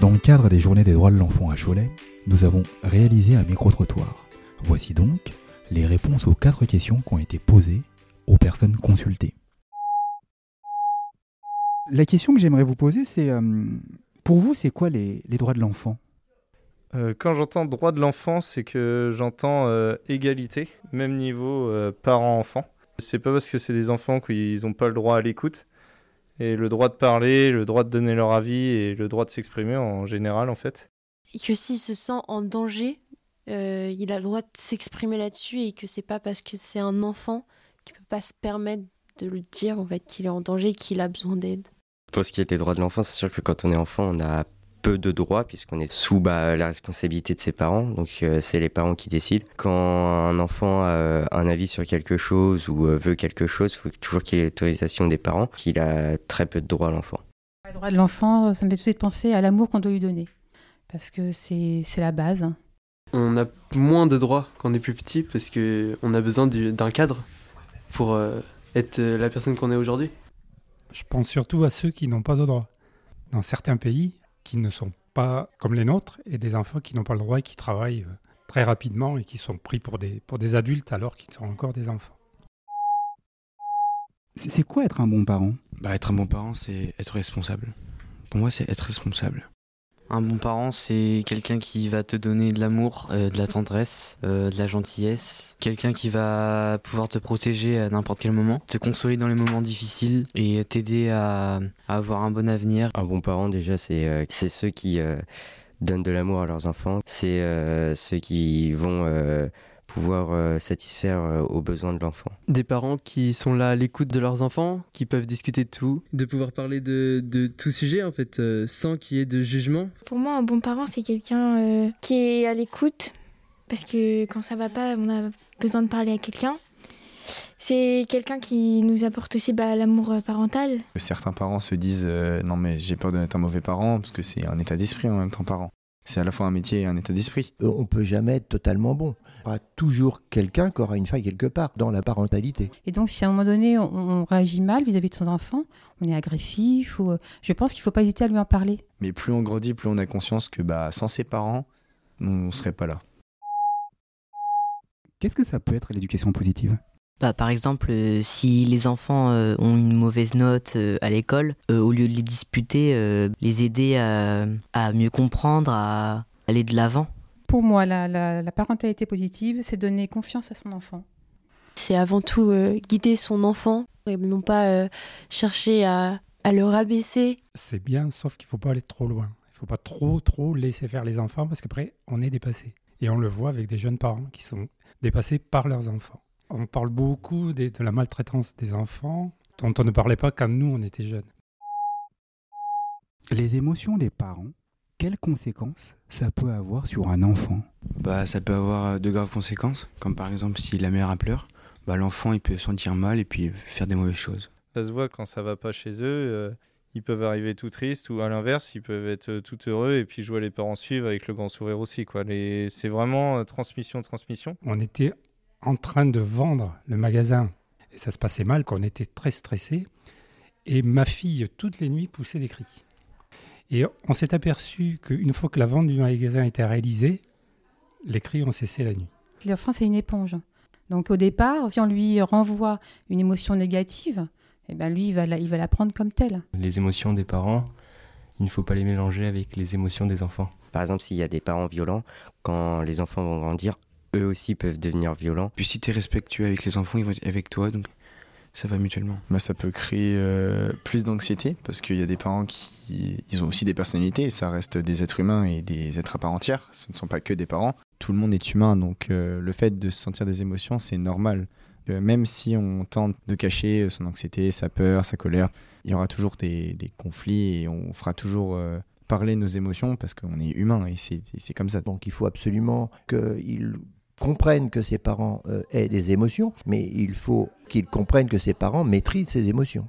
Dans le cadre des journées des droits de l'enfant à Cholet, nous avons réalisé un micro-trottoir. Voici donc les réponses aux quatre questions qui ont été posées aux personnes consultées. La question que j'aimerais vous poser, c'est euh, pour vous, c'est quoi les, droits de l'enfant? Euh, quand j'entends droit de l'enfant, c'est que j'entends euh, égalité, même niveau parent-enfant. C'est pas parce que c'est des enfants qu'ils n'ont pas le droit à l'écoute. Et le droit de parler, le droit de donner leur avis et le droit de s'exprimer en général, en fait. Et que s'il se sent en danger, euh, il a le droit de s'exprimer là-dessus et que c'est pas parce que c'est un enfant qu'il peut pas se permettre de le dire en fait qu'il est en danger et qu'il a besoin d'aide. Pour ce qui est des droits de l'enfant, c'est sûr que quand on est enfant, on a peu de droits puisqu'on est sous bah, la responsabilité de ses parents. Donc euh, c'est les parents qui décident. Quand un enfant a un avis sur quelque chose ou euh, veut quelque chose, il faut toujours qu'il ait l'autorisation des parents, qu'il a très peu de droits l'enfant. Le droit de l'enfant, ça me fait tout de suite penser à l'amour qu'on doit lui donner. Parce que c'est la base. On a moins de droits quand on est plus petit parce qu'on a besoin du- d'un cadre pour euh, être euh, la personne qu'on est aujourd'hui. Je pense surtout à ceux qui n'ont pas de droit. Dans certains pays qui ne sont pas comme les nôtres et des enfants qui n'ont pas le droit et qui travaillent euh, très rapidement et qui sont pris pour des, pour des adultes alors qu'ils sont encore des enfants. C'est c'est quoi être un bon parent? Bah, être un bon parent, c'est être responsable. Pour moi, c'est être responsable. Un bon parent, c'est quelqu'un qui va te donner de l'amour, euh, de la tendresse, euh, de la gentillesse. Quelqu'un qui va pouvoir te protéger à n'importe quel moment, te consoler dans les moments difficiles et t'aider à, avoir un bon avenir. Un bon parent, déjà, c'est euh, ceux qui donnent de l'amour à leurs enfants. C'est ceux qui vont pouvoir euh, satisfaire euh, aux besoins de l'enfant. Des parents qui sont là à l'écoute de leurs enfants, qui peuvent discuter de tout, de pouvoir parler de, de tout sujet en fait, euh, sans qu'il y ait de jugement. Pour moi, un bon parent, c'est quelqu'un euh, qui est à l'écoute. Parce que quand ça va pas, on a besoin de parler à quelqu'un. C'est quelqu'un qui nous apporte aussi bah, l'amour parental. Certains parents se disent euh, non mais j'ai peur d'être un mauvais parent parce que c'est un état d'esprit en même temps parent. C'est à la fois un métier et un état d'esprit. Euh, On peut jamais être totalement bon. Il y aura toujours quelqu'un qui aura une faille quelque part dans la parentalité. Et donc, si à un moment donné, on, on réagit mal vis-à-vis de son enfant, on est agressif, ou, euh, je pense qu'il ne faut pas hésiter à lui en parler. Mais plus on grandit, plus on a conscience que bah sans ses parents, on serait pas là. Qu'est-ce que ça peut être l'éducation positive? Bah, par exemple, euh, si les enfants euh, ont une mauvaise note euh, à l'école, euh, au lieu de les disputer, euh, les aider à, à mieux comprendre, à aller de l'avant. Pour moi, la, la- la parentalité positive, c'est donner confiance à son enfant. C'est avant tout euh, guider son enfant et non pas euh, chercher à, à le rabaisser. C'est bien, sauf qu'il ne faut pas aller trop loin. Il ne faut pas trop, trop laisser faire les enfants parce qu'après, on est dépassé. Et on le voit avec des jeunes parents qui sont dépassés par leurs enfants. On parle beaucoup des- de la maltraitance des enfants dont on ne parlait pas quand nous, on était jeunes. Les émotions des parents, quelles conséquences ça peut avoir sur un enfant? Bah ça peut avoir euh, de graves conséquences, comme par exemple si la mère a pleure, bah l'enfant il peut se sentir mal et puis faire des mauvaises choses. Ça se voit quand ça va pas chez eux. euh, ils peuvent arriver tout tristes ou à l'inverse, ils peuvent être euh, tout heureux et puis je vois les parents suivre avec le grand sourire aussi. Quoi. Les... C'est vraiment euh, transmission, transmission. On était en train de vendre le magasin et ça se passait mal, qu'on était très stressé. Et ma fille, toutes les nuits, poussait des cris. Et on s'est aperçu qu'une fois que la vente du magasin était réalisée, les cris ont cessé la nuit. L'enfant, c'est une éponge. Donc, au départ, si on lui renvoie une émotion négative, eh ben lui, il va, la, il va la prendre comme telle. Les émotions des parents, il ne faut pas les mélanger avec les émotions des enfants. Par exemple, s'il y a des parents violents, quand les enfants vont grandir, eux aussi peuvent devenir violents. Puis si tu es respectueux avec les enfants, ils vont être avec toi, donc ça va mutuellement. Bah, ça peut créer euh, plus d'anxiété parce qu'il y a des parents qui ils ont aussi des personnalités et ça reste des êtres humains et des êtres à part entière. Ce ne sont pas que des parents. Tout le monde est humain, donc euh, le fait de sentir des émotions, c'est normal. Euh, même si on tente de cacher son anxiété, sa peur, sa colère, il y aura toujours des, des conflits et on fera toujours euh, parler nos émotions parce qu'on est humain et c'est et c'est comme ça. Donc il faut absolument qu'ils comprennent que ses parents euh, aient des émotions, mais il faut qu'ils comprennent que ses parents maîtrisent ces émotions.